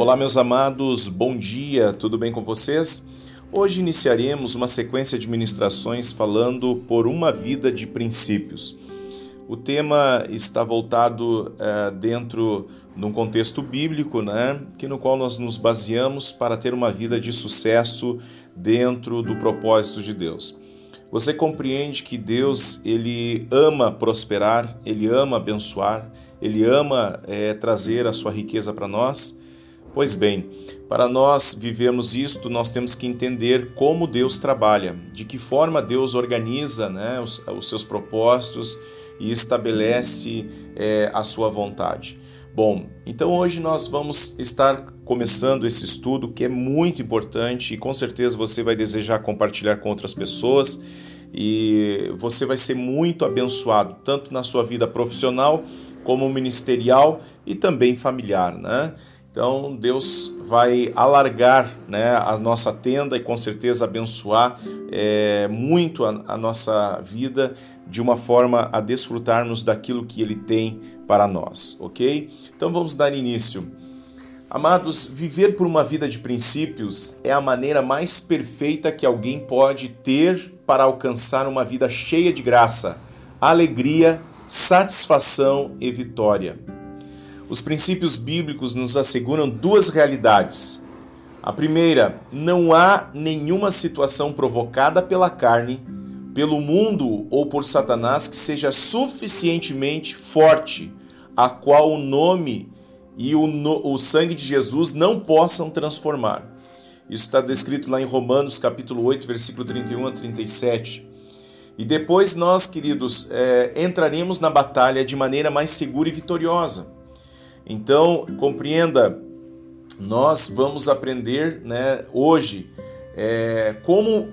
Olá, meus amados, bom dia, tudo bem com vocês? Hoje iniciaremos uma sequência de ministrações falando por uma vida de princípios. O tema está voltado é, dentro de um contexto bíblico, né, que no qual nós nos baseamos para ter uma vida de sucesso dentro do propósito de Deus. Você compreende que Deus ele ama prosperar, ele ama abençoar, ele ama é, trazer a sua riqueza para nós? Pois bem, para nós vivermos isto, nós temos que entender como Deus trabalha, de que forma Deus organiza né, os, os seus propósitos e estabelece é, a sua vontade. Bom, então hoje nós vamos estar começando esse estudo que é muito importante e com certeza você vai desejar compartilhar com outras pessoas e você vai ser muito abençoado, tanto na sua vida profissional como ministerial e também familiar, né? Então Deus vai alargar né, a nossa tenda e com certeza abençoar é, muito a, a nossa vida de uma forma a desfrutarmos daquilo que Ele tem para nós, ok? Então vamos dar início. Amados, viver por uma vida de princípios é a maneira mais perfeita que alguém pode ter para alcançar uma vida cheia de graça, alegria, satisfação e vitória. Os princípios bíblicos nos asseguram duas realidades. A primeira, não há nenhuma situação provocada pela carne, pelo mundo ou por Satanás que seja suficientemente forte, a qual o nome e o, o sangue de Jesus não possam transformar. Isso está descrito lá em Romanos capítulo 8, versículo 31 a 37. E depois nós, queridos, é, entraremos na batalha de maneira mais segura e vitoriosa. Então, compreenda, nós vamos aprender né, hoje é, como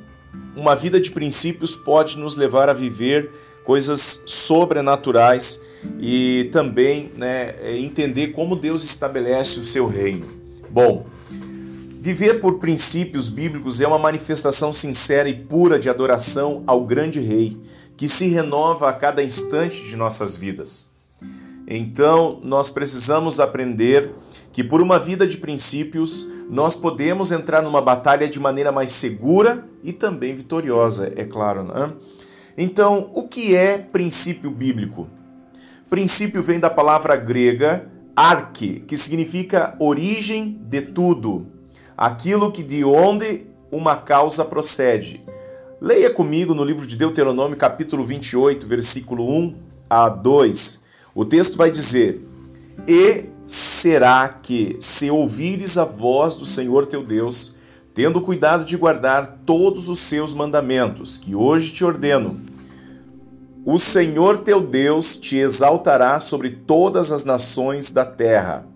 uma vida de princípios pode nos levar a viver coisas sobrenaturais e também né, é, entender como Deus estabelece o seu reino. Bom, viver por princípios bíblicos é uma manifestação sincera e pura de adoração ao grande Rei, que se renova a cada instante de nossas vidas. Então, nós precisamos aprender que por uma vida de princípios, nós podemos entrar numa batalha de maneira mais segura e também vitoriosa, é claro, né? Então, o que é princípio bíblico? Princípio vem da palavra grega arque, que significa origem de tudo, aquilo que de onde uma causa procede. Leia comigo no livro de Deuteronômio, capítulo 28, versículo 1 a 2 o texto vai dizer: E será que, se ouvires a voz do Senhor teu Deus, tendo cuidado de guardar todos os seus mandamentos, que hoje te ordeno, o Senhor teu Deus te exaltará sobre todas as nações da terra,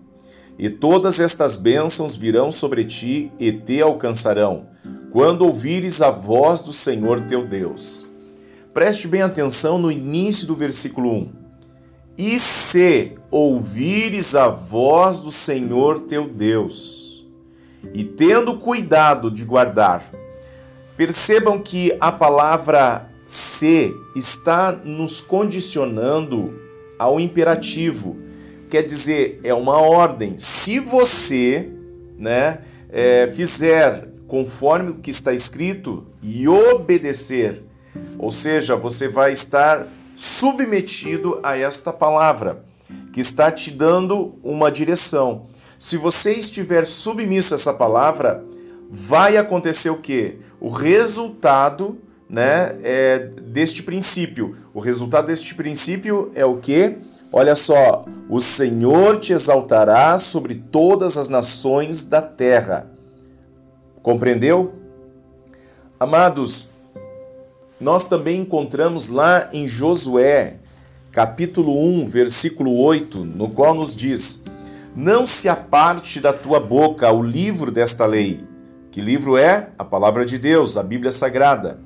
e todas estas bênçãos virão sobre ti e te alcançarão, quando ouvires a voz do Senhor teu Deus. Preste bem atenção no início do versículo 1. E se ouvires a voz do Senhor teu Deus, e tendo cuidado de guardar, percebam que a palavra se está nos condicionando ao imperativo, quer dizer, é uma ordem. Se você né, é, fizer conforme o que está escrito e obedecer, ou seja, você vai estar submetido a esta palavra, que está te dando uma direção. Se você estiver submisso a essa palavra, vai acontecer o que? O resultado né, é, deste princípio. O resultado deste princípio é o que? Olha só, o Senhor te exaltará sobre todas as nações da terra. Compreendeu? Amados, nós também encontramos lá em Josué, capítulo 1, versículo 8, no qual nos diz: Não se aparte da tua boca o livro desta lei. Que livro é? A palavra de Deus, a Bíblia Sagrada.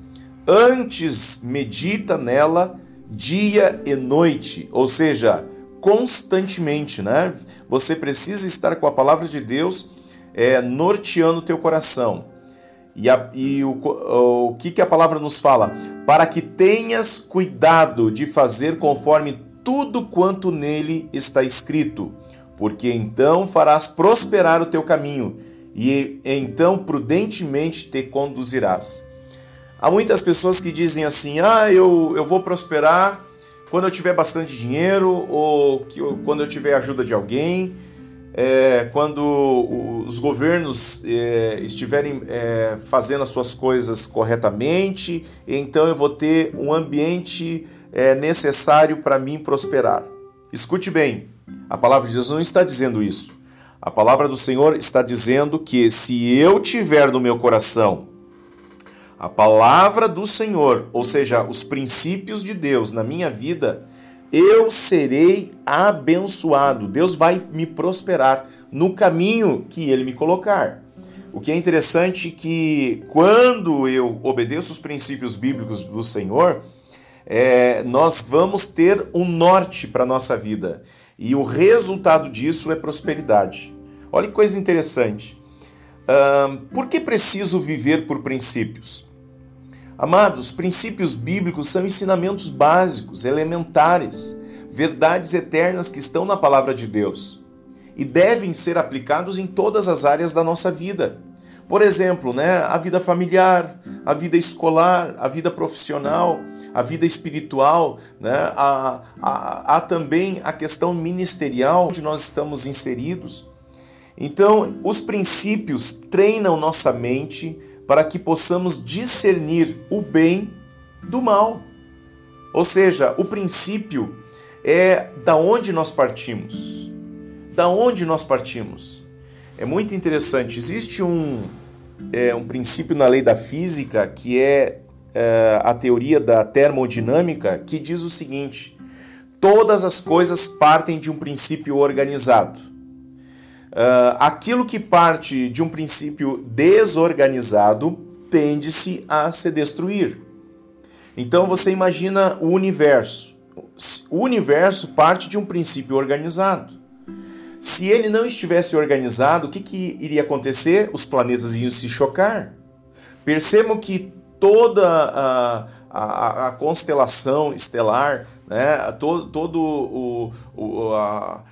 Antes medita nela dia e noite, ou seja, constantemente, né? Você precisa estar com a palavra de Deus é, norteando o teu coração. E, a, e o, o, que, que a palavra nos fala? Para que tenhas cuidado de fazer conforme tudo quanto nele está escrito, porque então farás prosperar o teu caminho, e então prudentemente te conduzirás. Há muitas pessoas que dizem assim: ah, eu, eu vou prosperar quando eu tiver bastante dinheiro, ou que eu, quando eu tiver ajuda de alguém, é, quando os governos é, estiverem é, fazendo as suas coisas corretamente, então eu vou ter um ambiente é, necessário para mim prosperar. Escute bem, a palavra de Deus não está dizendo isso. A palavra do Senhor está dizendo que se eu tiver no meu coração a palavra do Senhor, ou seja, os princípios de Deus na minha vida, eu serei abençoado. Deus vai me prosperar no caminho que ele me colocar. O que é interessante é que quando eu obedeço os princípios bíblicos do Senhor, é, nós vamos ter um norte para a nossa vida. E o resultado disso é prosperidade. Olha que coisa interessante. Por que preciso viver por princípios? Amados, princípios bíblicos são ensinamentos básicos, elementares, verdades eternas que estão na palavra de Deus e devem ser aplicados em todas as áreas da nossa vida. Por exemplo, né, a vida familiar, a vida escolar, a vida profissional, a vida espiritual, né, há, há, há também a questão ministerial onde nós estamos inseridos. Então, os princípios treinam nossa mente para que possamos discernir o bem do mal. Ou seja, o princípio é da onde nós partimos. Da onde nós partimos. É muito interessante. Existe um, é, um princípio na lei da física que é, é a teoria da termodinâmica que diz o seguinte: todas as coisas partem de um princípio organizado. Uh, aquilo que parte de um princípio desorganizado tende-se a se destruir. Então você imagina o universo. O universo parte de um princípio organizado. Se ele não estivesse organizado, o que, que iria acontecer? Os planetas iam se chocar. Percebam que toda a, a, a constelação estelar, né, todo, todo o, o a,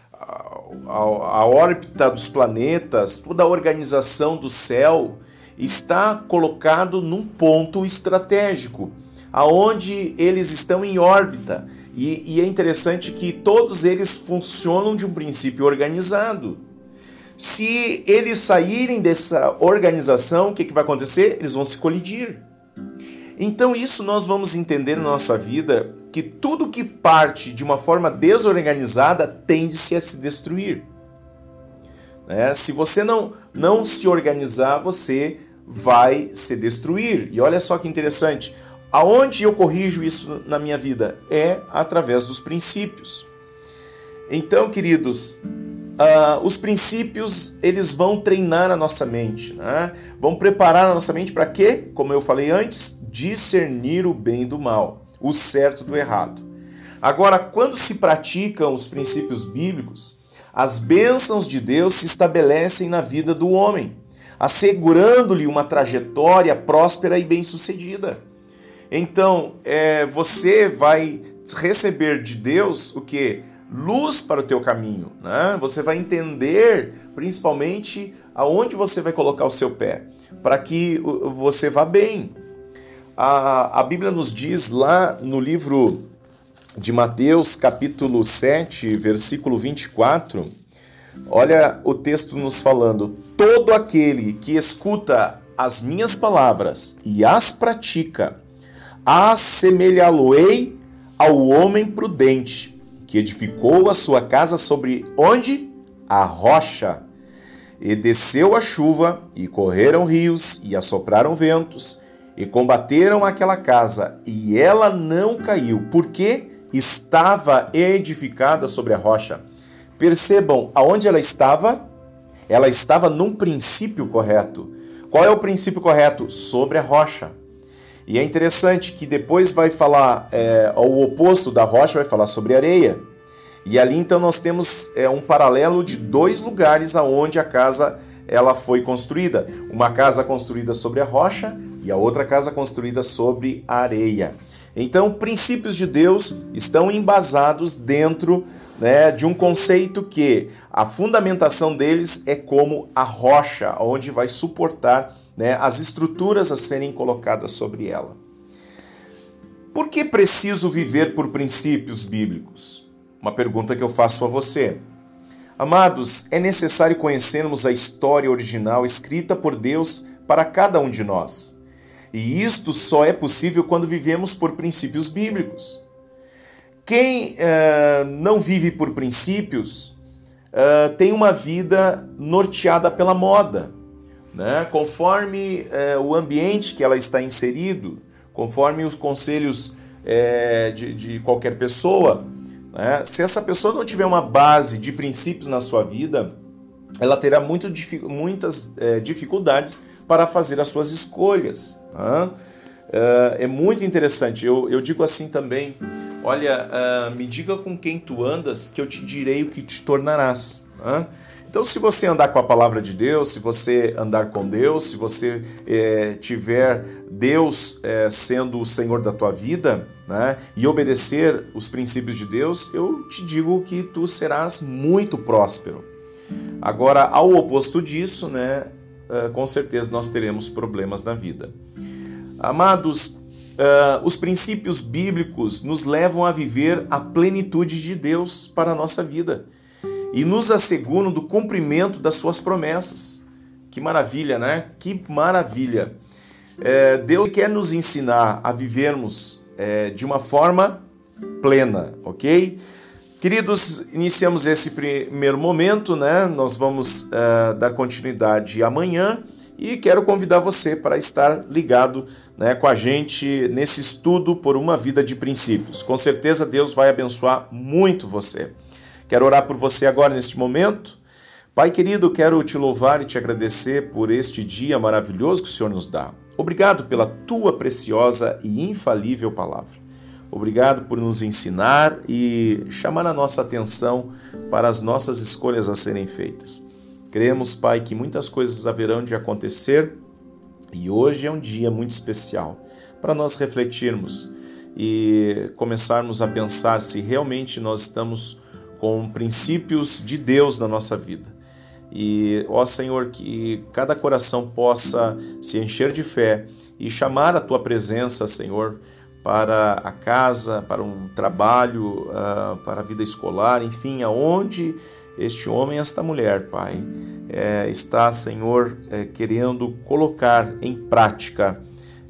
a, a órbita dos planetas, toda a organização do céu está colocado num ponto estratégico, aonde eles estão em órbita. E, e, é interessante que todos eles funcionam de um princípio organizado. Se eles saírem dessa organização, o que, que vai acontecer? Eles vão se colidir. Então, isso nós vamos entender na nossa vida que tudo que parte de uma forma desorganizada tende-se a se destruir. Né? Se você não, não se organizar, você vai se destruir. E olha só que interessante. Aonde eu corrijo isso na minha vida? É através dos princípios. Então, queridos, uh, os princípios eles vão treinar a nossa mente, né? vão preparar a nossa mente para quê? Como eu falei antes, discernir o bem do mal o certo do errado. Agora, quando se praticam os princípios bíblicos, as bênçãos de Deus se estabelecem na vida do homem, assegurando-lhe uma trajetória próspera e bem-sucedida. Então, é, você vai receber de Deus o que? Luz para o teu caminho. Né? Você vai entender, principalmente, aonde você vai colocar o seu pé, para que você vá bem. A, a Bíblia nos diz lá no livro de Mateus, capítulo 7, versículo 24, olha o texto nos falando: Todo aquele que escuta as minhas palavras e as pratica, assemelhá-lo-ei ao homem prudente, que edificou a sua casa sobre onde? A rocha. E desceu a chuva, e correram rios, e assopraram ventos, e combateram aquela casa, e ela não caiu, porque estava edificada sobre a rocha. Percebam aonde ela estava? Ela estava num princípio correto. Qual é o princípio correto? Sobre a rocha. E é interessante que depois vai falar é, o oposto da rocha, vai falar sobre areia. E ali então nós temos é, um paralelo de dois lugares aonde a casa ela foi construída. Uma casa construída sobre a rocha e a outra casa construída sobre areia. Então, princípios de Deus estão embasados dentro né, de um conceito que a fundamentação deles é como a rocha, onde vai suportar né, as estruturas a serem colocadas sobre ela. Por que preciso viver por princípios bíblicos? Uma pergunta que eu faço a você. Amados, é necessário conhecermos a história original escrita por Deus para cada um de nós. E isto só é possível quando vivemos por princípios bíblicos. Quem uh, não vive por princípios uh, tem uma vida norteada pela moda, né? conforme uh, o ambiente que ela está inserido, conforme os conselhos de, de, qualquer pessoa. Né? Se essa pessoa não tiver uma base de princípios na sua vida, ela terá muito, muitas dificuldades para fazer as suas escolhas. Né? é muito interessante. Eu, eu digo assim também Olha, uh, me diga com quem tu andas, que eu te direi o que te tornarás. Né? Então, se você andar com a palavra de Deus, se você andar com Deus, se você é, tiver Deus é, sendo o Senhor da tua vida, né, e obedecer os princípios de Deus, eu te digo que tu serás muito próspero. Agora, ao oposto disso, né, com certeza nós teremos problemas na vida. Amados, Uh, os princípios bíblicos nos levam a viver a plenitude de Deus para a nossa vida e nos asseguram do cumprimento das suas promessas. Que maravilha, né? Que maravilha! É, Deus quer nos ensinar a vivermos é, de uma forma plena, ok? Queridos, iniciamos esse primeiro momento, né? Nós vamos uh, dar continuidade amanhã e quero convidar você para estar ligado né, com a gente nesse estudo por uma vida de princípios. Com certeza Deus vai abençoar muito você. Quero orar por você agora neste momento. Pai querido, quero te louvar e te agradecer por este dia maravilhoso que o Senhor nos dá. Obrigado pela tua preciosa e infalível palavra. Obrigado por nos ensinar e chamar a nossa atenção para as nossas escolhas a serem feitas. Cremos, Pai, que muitas coisas haverão de acontecer e hoje é um dia muito especial para nós refletirmos e começarmos a pensar se realmente nós estamos com princípios de Deus na nossa vida. E, ó Senhor, que cada coração possa se encher de fé e chamar a tua presença, Senhor, para a casa, para um trabalho, uh, para a vida escolar, enfim, aonde este homem, esta mulher, Pai, é, está, Senhor, é, querendo colocar em prática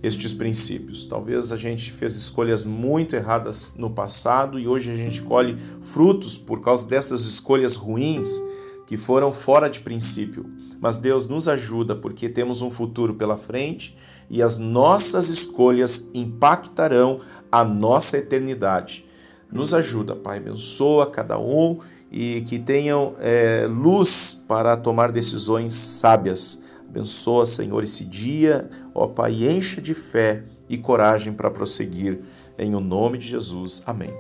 estes princípios. Talvez a gente fez escolhas muito erradas no passado e hoje a gente colhe frutos por causa dessas escolhas ruins que foram fora de princípio. Mas Deus nos ajuda porque temos um futuro pela frente e as nossas escolhas impactarão a nossa eternidade. Nos ajuda, Pai, abençoa cada um e que tenham é, luz para tomar decisões sábias. Abençoa, Senhor, esse dia, ó Pai, encha de fé e coragem para prosseguir em o nome de Jesus. Amém.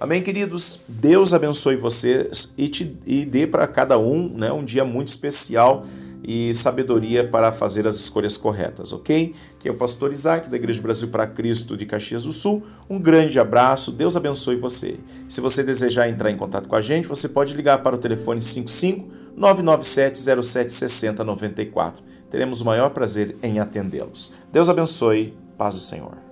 Amém, queridos. Deus abençoe vocês e, te, e dê para cada um né, um dia muito especial e sabedoria para fazer as escolhas corretas, ok? Que é o pastor Isaac, da Igreja Brasil para Cristo de Caxias do Sul. Um grande abraço, Deus abençoe você. Se você desejar entrar em contato com a gente, você pode ligar para o telefone 55 997 07 60 94. Teremos o maior prazer em atendê-los. Deus abençoe, paz do Senhor.